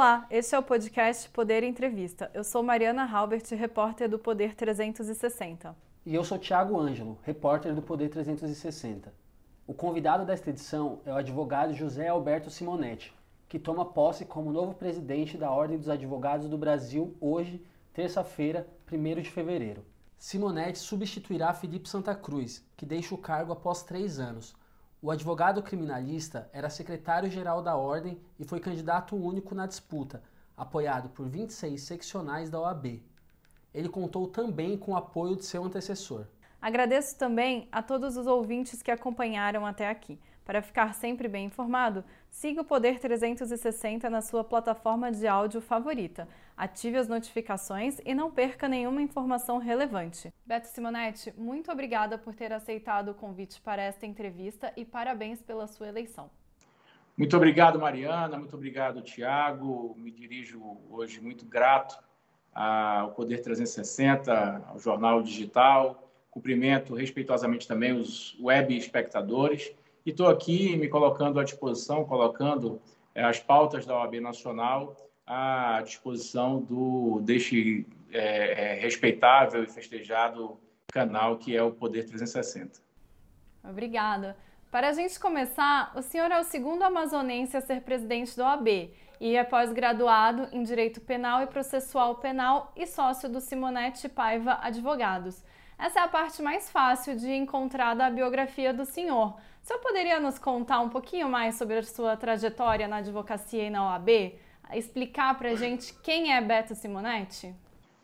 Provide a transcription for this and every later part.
Olá, este é o podcast Poder Entrevista. Eu sou Mariana Halbert, repórter do Poder 360. E eu sou Tiago Ângelo, repórter do Poder 360. O convidado desta edição é o advogado José Alberto Simonetti, que toma posse como novo presidente da Ordem dos Advogados do Brasil hoje, terça-feira, 1 de fevereiro. Simonetti substituirá Felipe Santa Cruz, que deixa o cargo após três anos. O advogado criminalista era secretário-geral da Ordem e foi candidato único na disputa, apoiado por 26 seccionais da OAB. Ele contou também com o apoio de seu antecessor. Agradeço também a todos os ouvintes que acompanharam até aqui. Para ficar sempre bem informado, siga o Poder 360 na sua plataforma de áudio favorita. Ative as notificações e não perca nenhuma informação relevante. Beto Simonetti, muito obrigada por ter aceitado o convite para esta entrevista e parabéns pela sua eleição. Muito obrigado, Mariana. Muito obrigado, Tiago. Me dirijo hoje muito grato ao Poder 360, ao Jornal Digital. Cumprimento respeitosamente também os web espectadores e estou aqui me colocando à disposição, colocando é, as pautas da OAB Nacional à disposição do deste é, é, respeitável e festejado canal que é o Poder 360. Obrigada. Para a gente começar, o senhor é o segundo amazonense a ser presidente da OAB e é pós-graduado em Direito Penal e Processual Penal e sócio do Simonetti Paiva Advogados. Essa é a parte mais fácil de encontrar da biografia do senhor. O senhor poderia nos contar um pouquinho mais sobre a sua trajetória na advocacia e na OAB? Explicar para a gente quem é Beto Simonetti?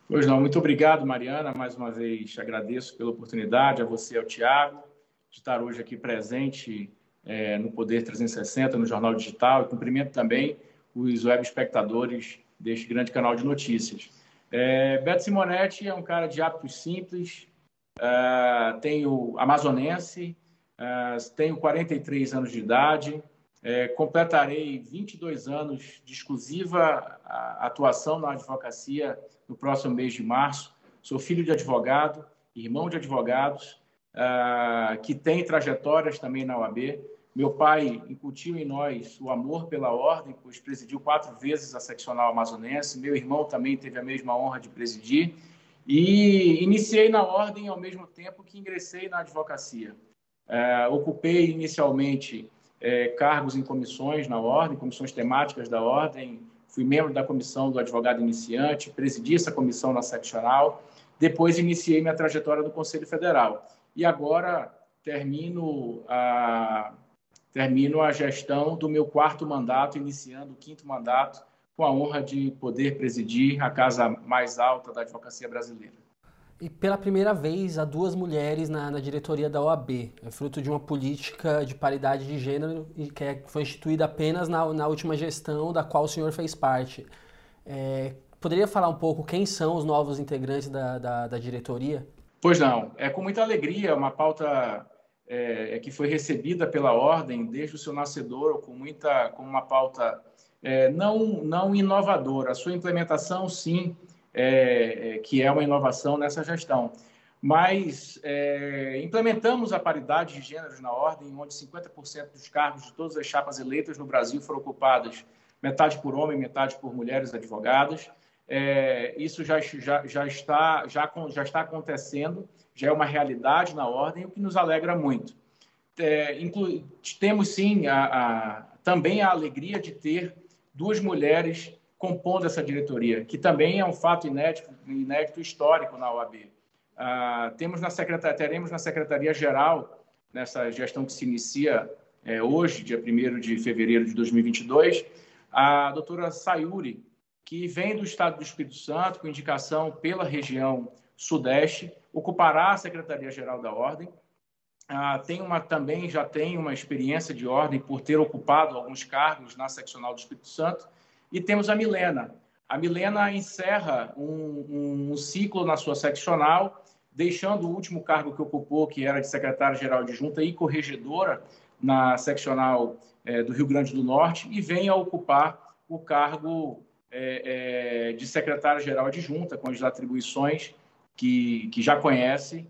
Pois não, muito obrigado, Mariana. Mais uma vez agradeço pela oportunidade, a você ao Tiago, de estar hoje aqui presente é, no Poder 360, no Jornal Digital, e cumprimento também os web espectadores deste grande canal de notícias. É, Beto Simonetti é um cara de hábitos simples, Uh, tenho amazonense, uh, tenho 43 anos de idade, uh, completarei 22 anos de exclusiva atuação na advocacia no próximo mês de março. Sou filho de advogado, irmão de advogados, ah, que tem trajetórias também na OAB. Meu pai incutiu em nós o amor pela ordem, pois presidiu quatro vezes a seccional amazonense. Meu irmão também teve a mesma honra de presidir. E iniciei na ordem ao mesmo tempo que ingressei na advocacia. É, ocupei inicialmente é, cargos em comissões na ordem, comissões temáticas da ordem, fui membro da comissão do advogado iniciante, presidi essa comissão na seccional, depois iniciei minha trajetória do Conselho Federal. E agora termino a, termino a gestão do meu quarto mandato, iniciando o quinto mandato, com a honra de poder presidir a casa mais alta da advocacia brasileira. E pela primeira vez há duas mulheres na, na diretoria da OAB, é fruto de uma política de paridade de gênero que é, foi instituída apenas na, na última gestão da qual o senhor fez parte. É, poderia falar um pouco quem são os novos integrantes da, da, da diretoria? Pois não, é com muita alegria, uma pauta é, é que foi recebida pela ordem desde o seu nascedor, com muita, com uma pauta é, não, não inovadora. A sua implementação, sim, é, é, que é uma inovação nessa gestão. Mas é, implementamos a paridade de gêneros na ordem, onde 50% dos cargos de todas as chapas eleitas no Brasil foram ocupadas metade por homem, metade por mulheres advogadas. É, isso já, já, já, está, já, já está acontecendo, já é uma realidade na ordem, o que nos alegra muito. É, temos sim a, a, também a alegria de ter duas mulheres compondo essa diretoria, que também é um fato inédito, inédito histórico na OAB. Ah, temos na secretaria, teremos na Secretaria-Geral, nessa gestão que se inicia é, hoje, dia 1 de fevereiro de 2022, a doutora Sayuri, que vem do Estado do Espírito Santo, com indicação pela região Sudeste, ocupará a Secretaria-Geral da Ordem, ah, tem uma, também já tem uma experiência de ordem por ter ocupado alguns cargos na seccional do Espírito Santo. E temos a Milena. A Milena encerra um, um ciclo na sua seccional, deixando o último cargo que ocupou, que era de secretária-geral de junta e corregedora na seccional é, do Rio Grande do Norte, e vem a ocupar o cargo é, é, de secretária-geral de junta, com as atribuições que, que já conhece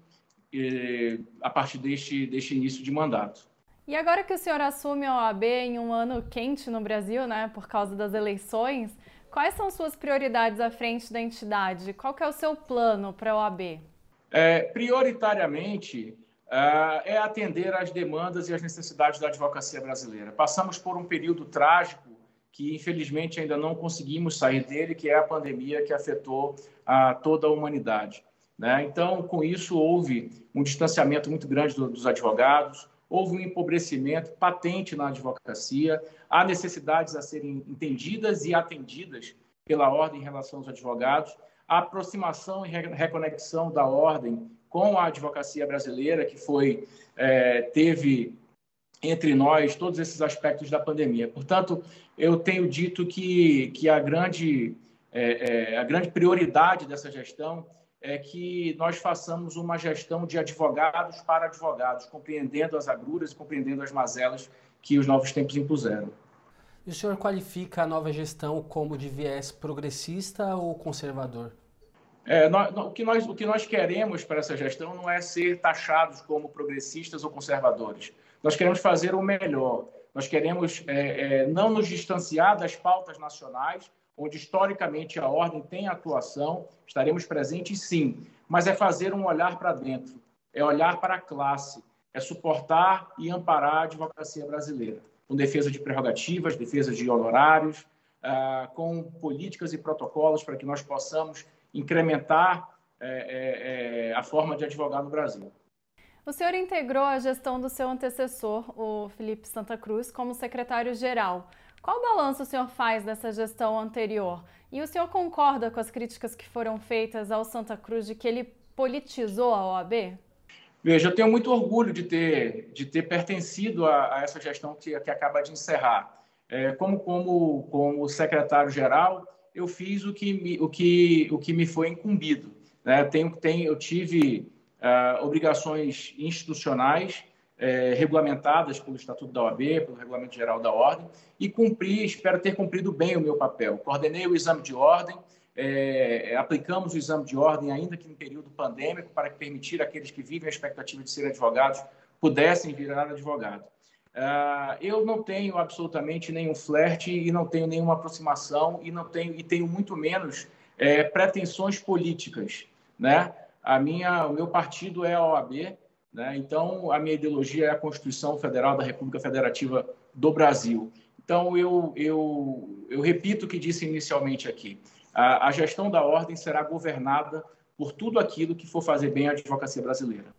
a partir deste, deste início de mandato. E agora que o senhor assume a OAB em um ano quente no Brasil, né, por causa das eleições, Quais são suas prioridades à frente da entidade? Qual é o seu plano para a OAB? É, prioritariamente, uh, é atender às demandas e às necessidades da advocacia brasileira. Passamos por um período trágico que, infelizmente, ainda não conseguimos sair dele, que é a pandemia que afetou a toda a humanidade. Né? Então, com isso, houve um distanciamento muito grande dos advogados, houve um empobrecimento patente na advocacia, há necessidades a serem entendidas e atendidas pela ordem em relação aos advogados, a aproximação e reconexão da ordem com a advocacia brasileira, que foi é, teve entre nós todos esses aspectos da pandemia. Portanto, eu tenho dito que, que a, grande, é, é, a grande prioridade dessa gestão é que nós façamos uma gestão de advogados para advogados, compreendendo as agruras e compreendendo as mazelas que os novos tempos impuseram. E o senhor qualifica a nova gestão como de viés progressista ou conservador? É, nós, o, que nós, o que nós queremos para essa gestão não é ser taxados como progressistas ou conservadores. Nós queremos fazer o melhor. Nós queremos é, é, não nos distanciar das pautas nacionais, onde historicamente a ordem tem atuação, estaremos presentes sim, mas é fazer um olhar para dentro, é olhar para a classe, é suportar e amparar a advocacia brasileira com defesa de prerrogativas, defesa de honorários, uh, com políticas e protocolos para que nós possamos incrementar é, é, é, a forma de advogar no Brasil. O senhor integrou a gestão do seu antecessor, o Felipe Santa Cruz, como secretário-geral. Qual balanço o senhor faz dessa gestão anterior? E o senhor concorda com as críticas que foram feitas ao Santa Cruz de que ele politizou a OAB? Veja, eu tenho muito orgulho de ter, de ter pertencido a, a essa gestão que, que acaba de encerrar. É, como, como, como secretário-geral, eu fiz o que me, o que, o que me foi incumbido. Né? Tenho, tenho, eu tive uh, obrigações institucionais é, regulamentadas pelo Estatuto da OAB, pelo Regulamento Geral da Ordem, e cumpri, espero ter cumprido bem o meu papel. Coordenei o exame de ordem, é, aplicamos o exame de ordem, ainda que em período pandêmico, para permitir aqueles que vivem a expectativa de serem advogados pudessem virar advogado. Uh, eu não tenho absolutamente nenhum flerte e não tenho nenhuma aproximação e não tenho e tenho muito menos é, pretensões políticas, né? A minha, o meu partido é a OAB, né? Então a minha ideologia é a Constituição Federal da República Federativa do Brasil. Então eu eu, eu repito o que disse inicialmente aqui. A, a gestão da ordem será governada por tudo aquilo que for fazer bem à advocacia brasileira.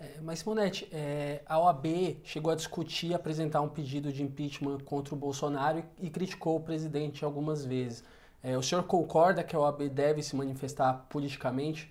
É, mas, Simonetti, é, a OAB chegou a discutir apresentar um pedido de impeachment contra o Bolsonaro e, e criticou o presidente algumas vezes. É, o senhor concorda que a OAB deve se manifestar politicamente?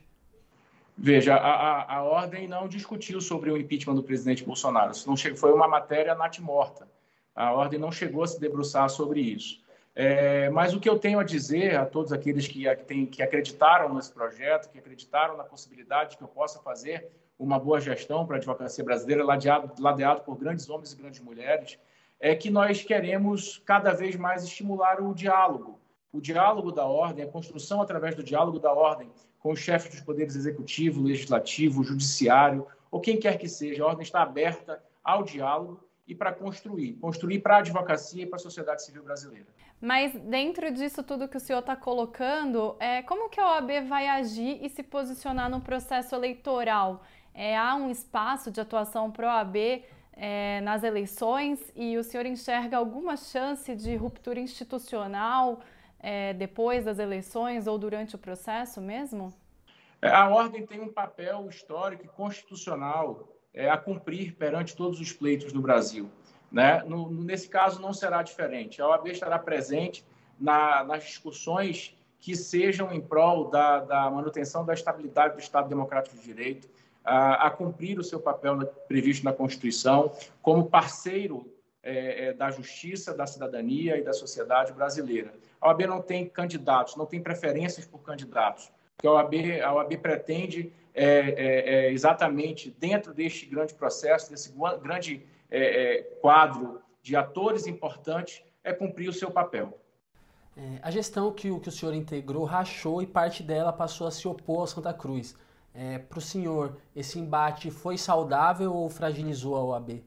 Veja, a, a, a ordem não discutiu sobre o impeachment do presidente Bolsonaro. Isso não chegou, foi uma matéria natimorta. A ordem não chegou a se debruçar sobre isso. É, mas o que eu tenho a dizer a todos aqueles que, que, que acreditaram nesse projeto, que acreditaram na possibilidade de que eu possa fazer uma boa gestão para a advocacia brasileira, ladeado, ladeado por grandes homens e grandes mulheres, é que nós queremos cada vez mais estimular o diálogo. O diálogo da ordem, a construção através do diálogo da ordem com os chefes dos poderes executivo, legislativo, judiciário, ou quem quer que seja. A ordem está aberta ao diálogo e para construir construir para a advocacia e para a sociedade civil brasileira. Mas dentro disso tudo que o senhor está colocando, é, como que a OAB vai agir e se posicionar no processo eleitoral? É, há um espaço de atuação para a OAB é, nas eleições e o senhor enxerga alguma chance de ruptura institucional é, depois das eleições ou durante o processo mesmo? É, a ordem tem um papel histórico e constitucional é, a cumprir perante todos os pleitos do Brasil. Né? No, nesse caso, não será diferente. A OAB estará presente na, nas discussões que sejam em prol da, da, manutenção da estabilidade do Estado Democrático de Direito, a, a cumprir o seu papel na, previsto na Constituição, como parceiro é, é, da justiça, da cidadania e da sociedade brasileira. A OAB não tem candidatos, não tem preferências por candidatos. Que a OAB, a OAB pretende é, é, é exatamente dentro deste grande processo, desse grande é, é, quadro de atores importantes é cumprir o seu papel. A gestão que o, que o senhor integrou rachou e parte dela passou a se opor ao Santa Cruz. É, Para o senhor, esse embate foi saudável ou fragilizou a OAB?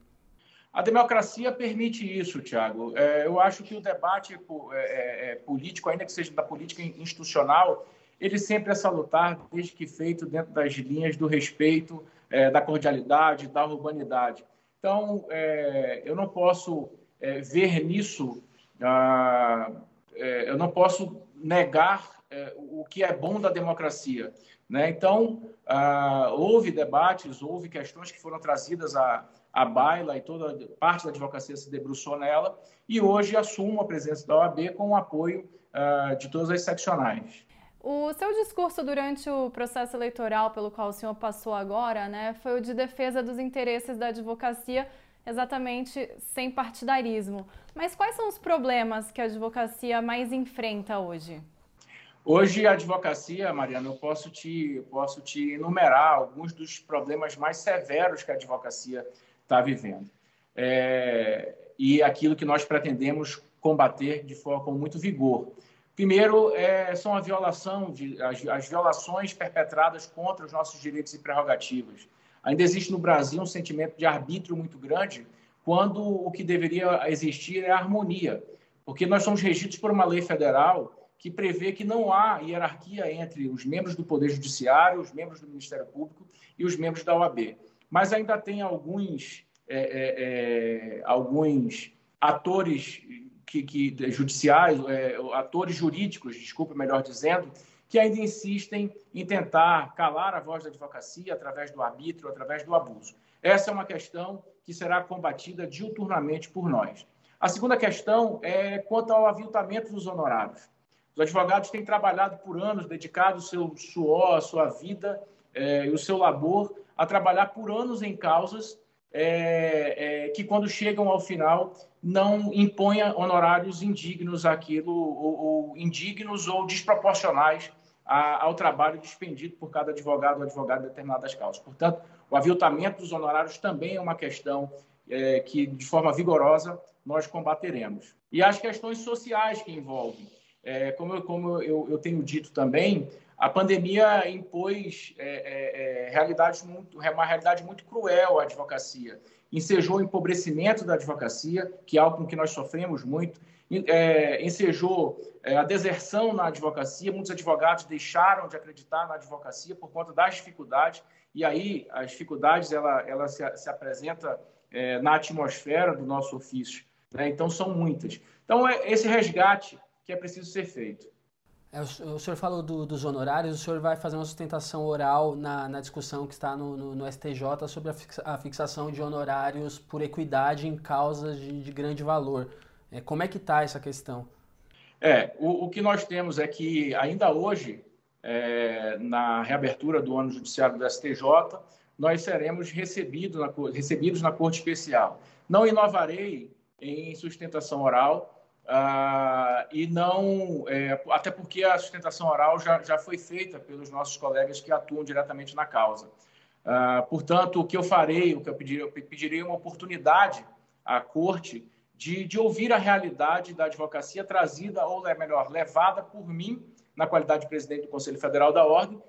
A democracia permite isso, Tiago. É, eu acho que o debate é, é, é, político, ainda que seja da política institucional, ele sempre é salutar, desde que feito dentro das linhas do respeito, é, da cordialidade, da urbanidade. Então, é, eu não posso é, ver nisso, ah, eu não posso negar o que é bom da democracia. Né? Então, ah, houve debates, houve questões que foram trazidas à, à baila e toda parte da advocacia se debruçou nela, e hoje assumo a presença da OAB com o apoio ah, de todas as seccionais. O seu discurso durante o processo eleitoral pelo qual o senhor passou agora, né, foi o de defesa dos interesses da advocacia, exatamente sem partidarismo. Mas quais são os problemas que a advocacia mais enfrenta hoje? Hoje, a advocacia, Mariana, eu posso te, posso te enumerar alguns dos problemas mais severos que a advocacia está vivendo. É, e aquilo que nós pretendemos combater de forma com muito vigor. Primeiro, é, são a violação de, as, as, violações perpetradas contra os nossos direitos e prerrogativas. Ainda existe no Brasil um sentimento de arbítrio muito grande, quando o que deveria existir é a harmonia, porque nós somos regidos por uma lei federal que prevê que não há hierarquia entre os membros do Poder Judiciário, os membros do Ministério Público e os membros da OAB. Mas ainda tem alguns, é, é, é, alguns atores que, que judiciais, é, atores jurídicos, desculpa, melhor dizendo, que ainda insistem em tentar calar a voz da advocacia através do arbítrio, através do abuso. Essa é uma questão que será combatida diuturnamente por nós. A segunda questão é quanto ao aviltamento dos honorários. Os advogados têm trabalhado por anos, dedicado o seu suor, a sua vida é, e o seu labor a trabalhar por anos em causas é, é, que, quando chegam ao final, não impõem honorários indignos àquilo, ou, ou indignos ou desproporcionais a, ao trabalho despendido por cada advogado ou advogada em determinadas causas. Portanto, o aviltamento dos honorários também é uma questão é, que, de forma vigorosa, nós combateremos. E as questões sociais que envolvem é, como, eu, como eu, eu, tenho dito também, a pandemia impôs é, é, é muito, uma realidade muito cruel à advocacia. Ensejou o empobrecimento da advocacia, que é algo com que nós sofremos muito, é, ensejou é, a deserção na advocacia. Muitos advogados deixaram de acreditar na advocacia por conta das dificuldades, e aí as dificuldades ela, ela se, se apresenta é, na atmosfera do nosso ofício. Né? Então, são muitas. Então, é, esse resgate que é preciso ser feito. É, o, senhor falou do, dos honorários, o senhor vai fazer uma sustentação oral na, na discussão que está no, no, no STJ sobre a, fixa, a, fixação de honorários por equidade em causas de, de grande valor. É, como é que está essa questão? É, o, o, que nós temos é que ainda hoje, é, na reabertura do ano judiciário do STJ, nós seremos recebidos na, recebidos na Corte Especial. Não inovarei em sustentação oral, ah, e não, é, até porque a sustentação oral já, já foi feita pelos nossos colegas que atuam diretamente na causa. Ah, portanto, o que eu farei, o que eu pedirei, eu pedirei uma oportunidade à corte de, de ouvir a realidade da advocacia trazida, ou melhor, levada por mim, na qualidade de presidente do Conselho Federal da Ordem,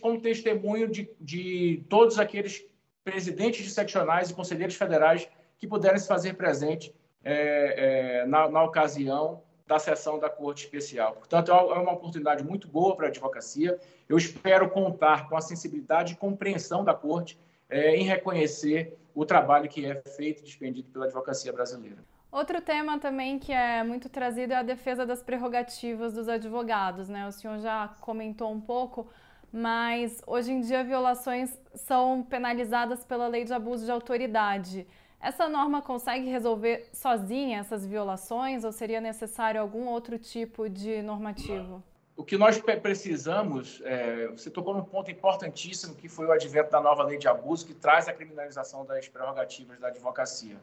como testemunho de, de todos aqueles presidentes de seccionais e conselheiros federais que puderem se fazer presente é, é, na, na, ocasião da sessão da Corte Especial. Portanto, é, uma oportunidade muito boa para a advocacia. Eu espero contar com a sensibilidade e compreensão da Corte é, em reconhecer o trabalho que é feito e despendido pela advocacia brasileira. Outro tema também que é muito trazido é a defesa das prerrogativas dos advogados, né? O senhor já comentou um pouco, mas hoje em dia violações são penalizadas pela lei de abuso de autoridade. Essa norma consegue resolver sozinha essas violações ou seria necessário algum outro tipo de normativo? O que nós precisamos, é, você tocou num ponto importantíssimo que foi o advento da nova lei de abuso que traz a criminalização das prerrogativas da advocacia.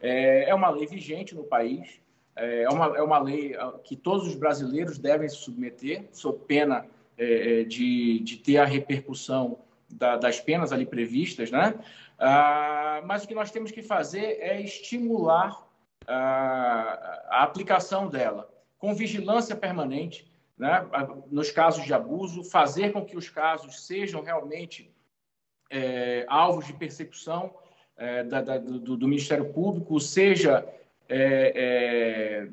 É, é uma lei vigente no país, é, é uma, é uma lei ah, que todos os brasileiros devem se submeter, sob pena é, é, de, de ter a repercussão da, das penas ali previstas, né? Ah, mas o que nós temos que fazer é estimular ah, a aplicação dela com vigilância permanente, né? nos casos de abuso, fazer com que os casos sejam realmente é, alvos de persecução, é, da, da, do, do, Ministério Público, seja, é, é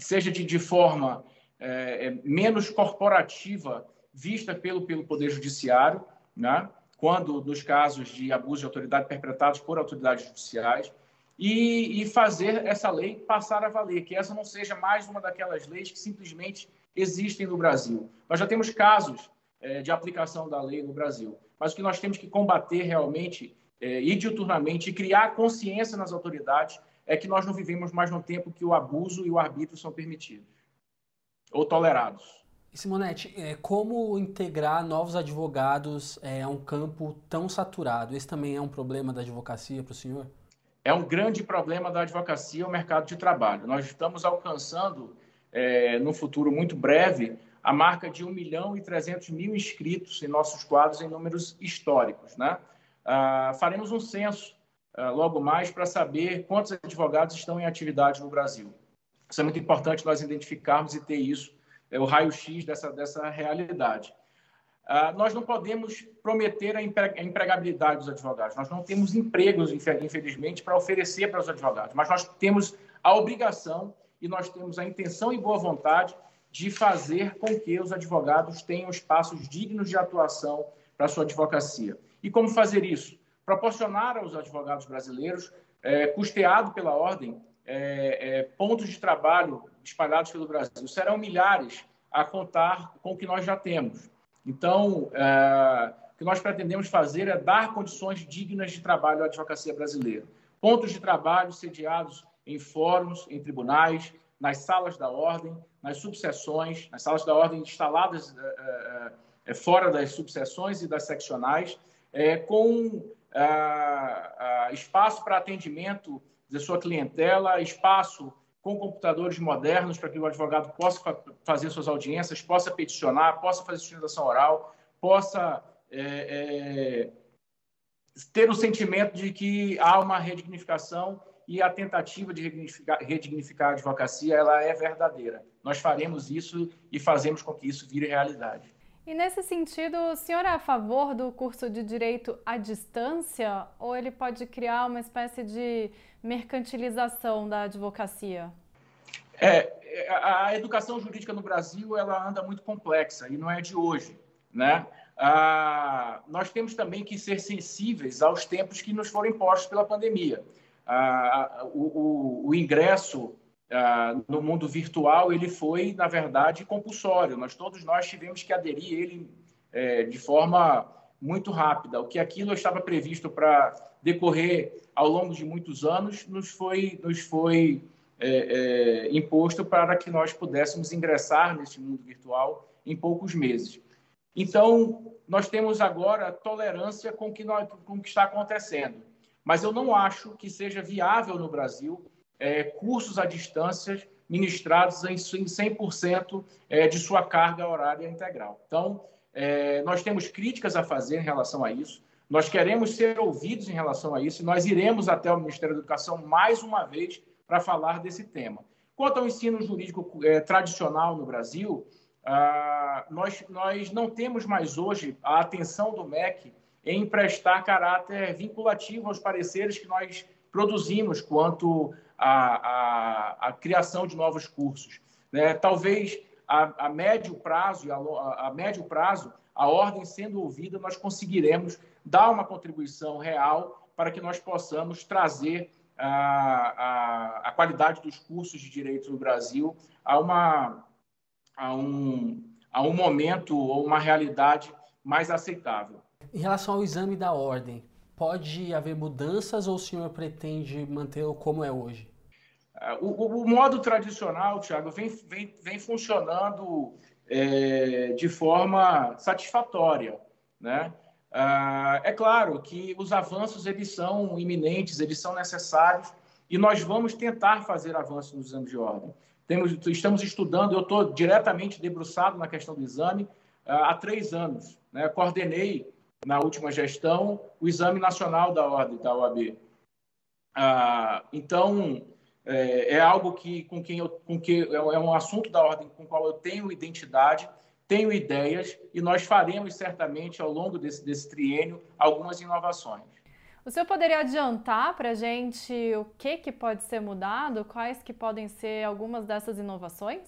seja de, de forma é, é, menos corporativa vista pelo, pelo Poder Judiciário, né? Quando nos casos de abuso de autoridade perpetrados por autoridades judiciais, e, e, fazer essa lei passar a valer, que essa não seja mais uma daquelas leis que simplesmente existem no Brasil. Nós já temos casos é, de aplicação da lei no Brasil, mas o que nós temos que combater realmente, é, e e criar consciência nas autoridades, é que nós não vivemos mais no tempo que o abuso e o arbítrio são permitidos ou tolerados. E Simonete, é, como integrar novos advogados é, a um campo tão saturado? Esse também é um problema da advocacia para o senhor? É um grande problema da advocacia o mercado de trabalho. Nós estamos alcançando, é, no futuro muito breve, a marca de 1 milhão e 300 mil inscritos em nossos quadros em números históricos. Né? Ah, faremos um censo ah, logo mais para saber quantos advogados estão em atividade no Brasil. Isso é muito importante nós identificarmos e ter isso, é o raio-x dessa, dessa realidade. Uh, nós não podemos prometer a empregabilidade dos advogados. Nós não temos empregos, infelizmente, para oferecer para os advogados, mas nós temos a obrigação e nós temos a intenção e boa vontade de fazer com que os advogados tenham espaços dignos de atuação para sua advocacia. E como fazer isso? Proporcionar aos advogados brasileiros, é, custeado pela ordem, é, é, pontos de trabalho espalhados pelo Brasil. Serão milhares a contar com o que nós já temos. Então, é, o que nós pretendemos fazer é dar condições dignas de trabalho à advocacia brasileira. Pontos de trabalho sediados em fóruns, em tribunais, nas salas da ordem, nas subseções, nas salas da ordem instaladas é, é, é fora das subseções e das seccionais, é, com espaço para atendimento da sua clientela, espaço com computadores modernos para que o advogado possa fazer suas audiências, possa peticionar, possa fazer sustentação oral, possa é, é, ter o sentimento de que há uma redignificação e a tentativa de redignificar, redignificar a advocacia ela é verdadeira. Nós faremos isso e fazemos com que isso vire realidade. E nesse sentido, o senhor é a favor do curso de direito à distância ou ele pode criar uma espécie de mercantilização da advocacia? É, a educação jurídica no Brasil ela anda muito complexa e não é de hoje, né? Ah, nós temos também que ser sensíveis aos tempos que nos foram impostos pela pandemia. Ah, o, o, o ingresso Uh, no mundo virtual ele foi na verdade compulsório. Nós todos nós tivemos que aderir ele é, de forma muito rápida. O que aquilo estava previsto para decorrer ao longo de muitos anos nos foi nos foi é, é, imposto para que nós pudéssemos ingressar nesse mundo virtual em poucos meses. Então nós temos agora tolerância com que nós, com o que está acontecendo. Mas eu não acho que seja viável no Brasil é, cursos à distância ministrados em 100% é, de sua carga horária integral. Então, é, nós temos críticas a fazer em relação a isso, nós queremos ser ouvidos em relação a isso e nós iremos até o Ministério da Educação mais uma vez para falar desse tema. Quanto ao ensino jurídico é, tradicional no Brasil, nós, nós não temos mais hoje a atenção do MEC em prestar caráter vinculativo aos pareceres que nós produzimos quanto à, à, à criação de novos cursos. Né? Talvez a, a médio prazo, a, a médio prazo, a ordem sendo ouvida, nós conseguiremos dar uma contribuição real para que nós possamos trazer a, a, a, qualidade dos cursos de direito no Brasil a, uma, a, um, a um momento ou uma realidade mais aceitável. Em relação ao exame da ordem, pode haver mudanças ou o senhor pretende mantê-lo como é hoje? É, o, o, modo tradicional, Tiago, vem, vem, vem funcionando é, de forma satisfatória. Né? Ah, é claro que os avanços eles são iminentes, eles são necessários e nós vamos tentar fazer avanços nos exames de ordem. Temos, estamos estudando, eu estou diretamente debruçado na questão do exame ah, há três anos. Né? Coordenei na última gestão, o Exame Nacional da Ordem, da OAB. Ah, então, é, é, algo que, com quem eu, com que é, um assunto da ordem com o qual eu tenho identidade, tenho ideias e nós faremos certamente ao longo desse, desse triênio algumas inovações. O senhor poderia adiantar para a gente o que, que pode ser mudado, quais que podem ser algumas dessas inovações?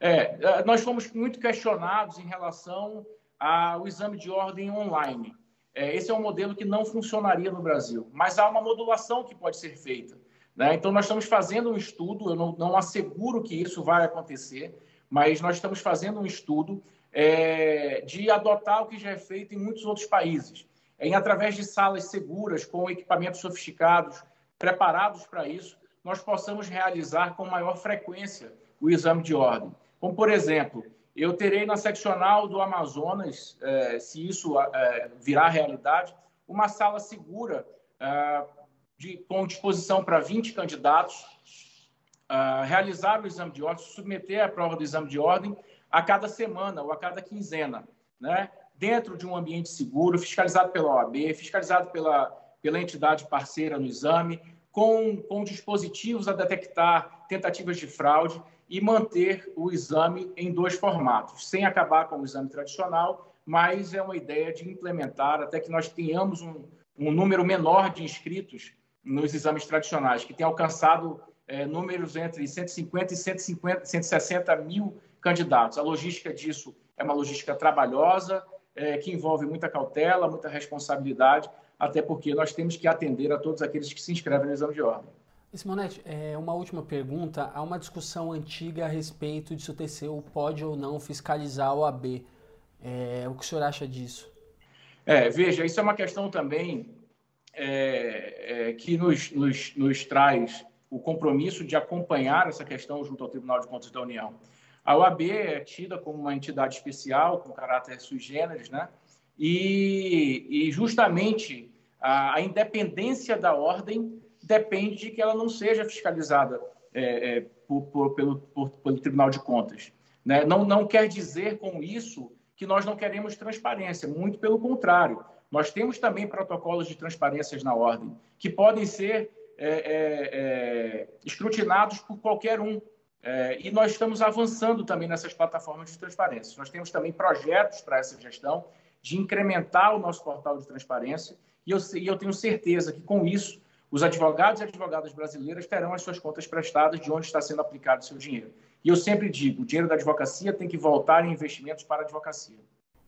É nós fomos muito questionados em relação ao exame de ordem online. É, esse é um modelo que não funcionaria no Brasil, mas há uma modulação que pode ser feita. Né? Então, nós estamos fazendo um estudo, eu não, não, asseguro que isso vai acontecer, mas nós estamos fazendo um estudo é, de adotar o que já é feito em muitos outros países, em através de salas seguras, com equipamentos sofisticados, preparados para isso, nós possamos realizar com maior frequência o exame de ordem. Como, por exemplo, eu terei na seccional do Amazonas, é, se isso é, virar realidade, uma sala segura é, de, com disposição para 20 candidatos, realizar o exame de ordem, submeter a prova do exame de ordem a cada semana ou a cada quinzena, né? dentro de um ambiente seguro, fiscalizado pela OAB, fiscalizado pela, pela entidade parceira no exame, com, com dispositivos a detectar tentativas de fraude e manter o exame em dois formatos, sem acabar com o exame tradicional, mas é uma ideia de implementar até que nós tenhamos um, um número menor de inscritos nos exames tradicionais, que tem alcançado é, números entre 150 e 150, 160 mil candidatos. A logística disso é uma logística trabalhosa, é, que envolve muita cautela, muita responsabilidade, até porque nós temos que atender a todos aqueles que se inscrevem no exame de ordem. Simonete, é, uma última pergunta. Há uma discussão antiga a respeito de se o TCU pode ou não fiscalizar a OAB. É, o que o senhor acha disso? É, veja, isso é uma questão também é, é, que nos, nos, nos traz o compromisso de acompanhar essa questão junto ao Tribunal de Contas da União. A OAB é tida como uma entidade especial, com caráter sui generis, né? e, e justamente a, a independência da ordem depende de que ela não seja fiscalizada é, é, por, por, pelo, por, pelo Tribunal de Contas. Né? Não, não quer dizer com isso que nós não queremos transparência, muito pelo contrário. Nós temos também protocolos de transparência na ordem, que podem ser é, é, é escrutinados por qualquer um. É, e nós estamos avançando também nessas plataformas de transparência. Nós temos também projetos para essa gestão de incrementar o nosso portal de transparência, e eu, e eu tenho certeza que com isso os advogados e advogadas brasileiras terão as suas contas prestadas de onde está sendo aplicado o seu dinheiro. E eu sempre digo, o dinheiro da advocacia tem que voltar em investimentos para a advocacia.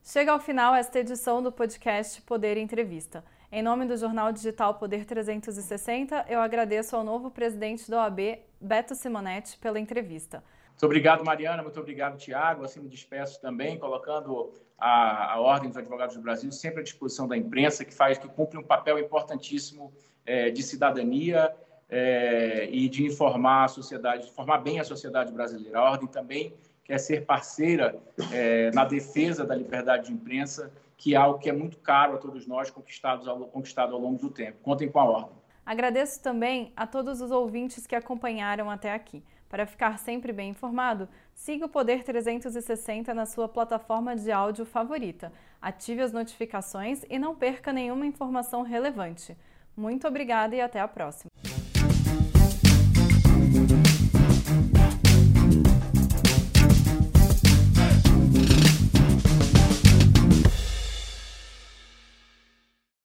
Chega ao final esta edição do podcast Poder Entrevista. Em nome do jornal digital Poder 360, eu agradeço ao novo presidente da OAB, Beto Simonetti, pela entrevista. Muito obrigado, Mariana. Muito obrigado, Tiago. Assim me despeço também, colocando a, a Ordem dos Advogados do Brasil sempre à disposição da imprensa, que faz, que cumpre um papel importantíssimo é, de cidadania é, e de informar a sociedade, informar bem a sociedade brasileira. A Ordem também quer ser parceira é, na defesa da liberdade de imprensa, que é algo que é muito caro a todos nós, ao, conquistado ao longo do tempo. Contem com a Ordem. Agradeço também a todos os ouvintes que acompanharam até aqui. Para ficar sempre bem informado, siga o Poder 360 na sua plataforma de áudio favorita. Ative as notificações e não perca nenhuma informação relevante. Muito obrigada e até a próxima!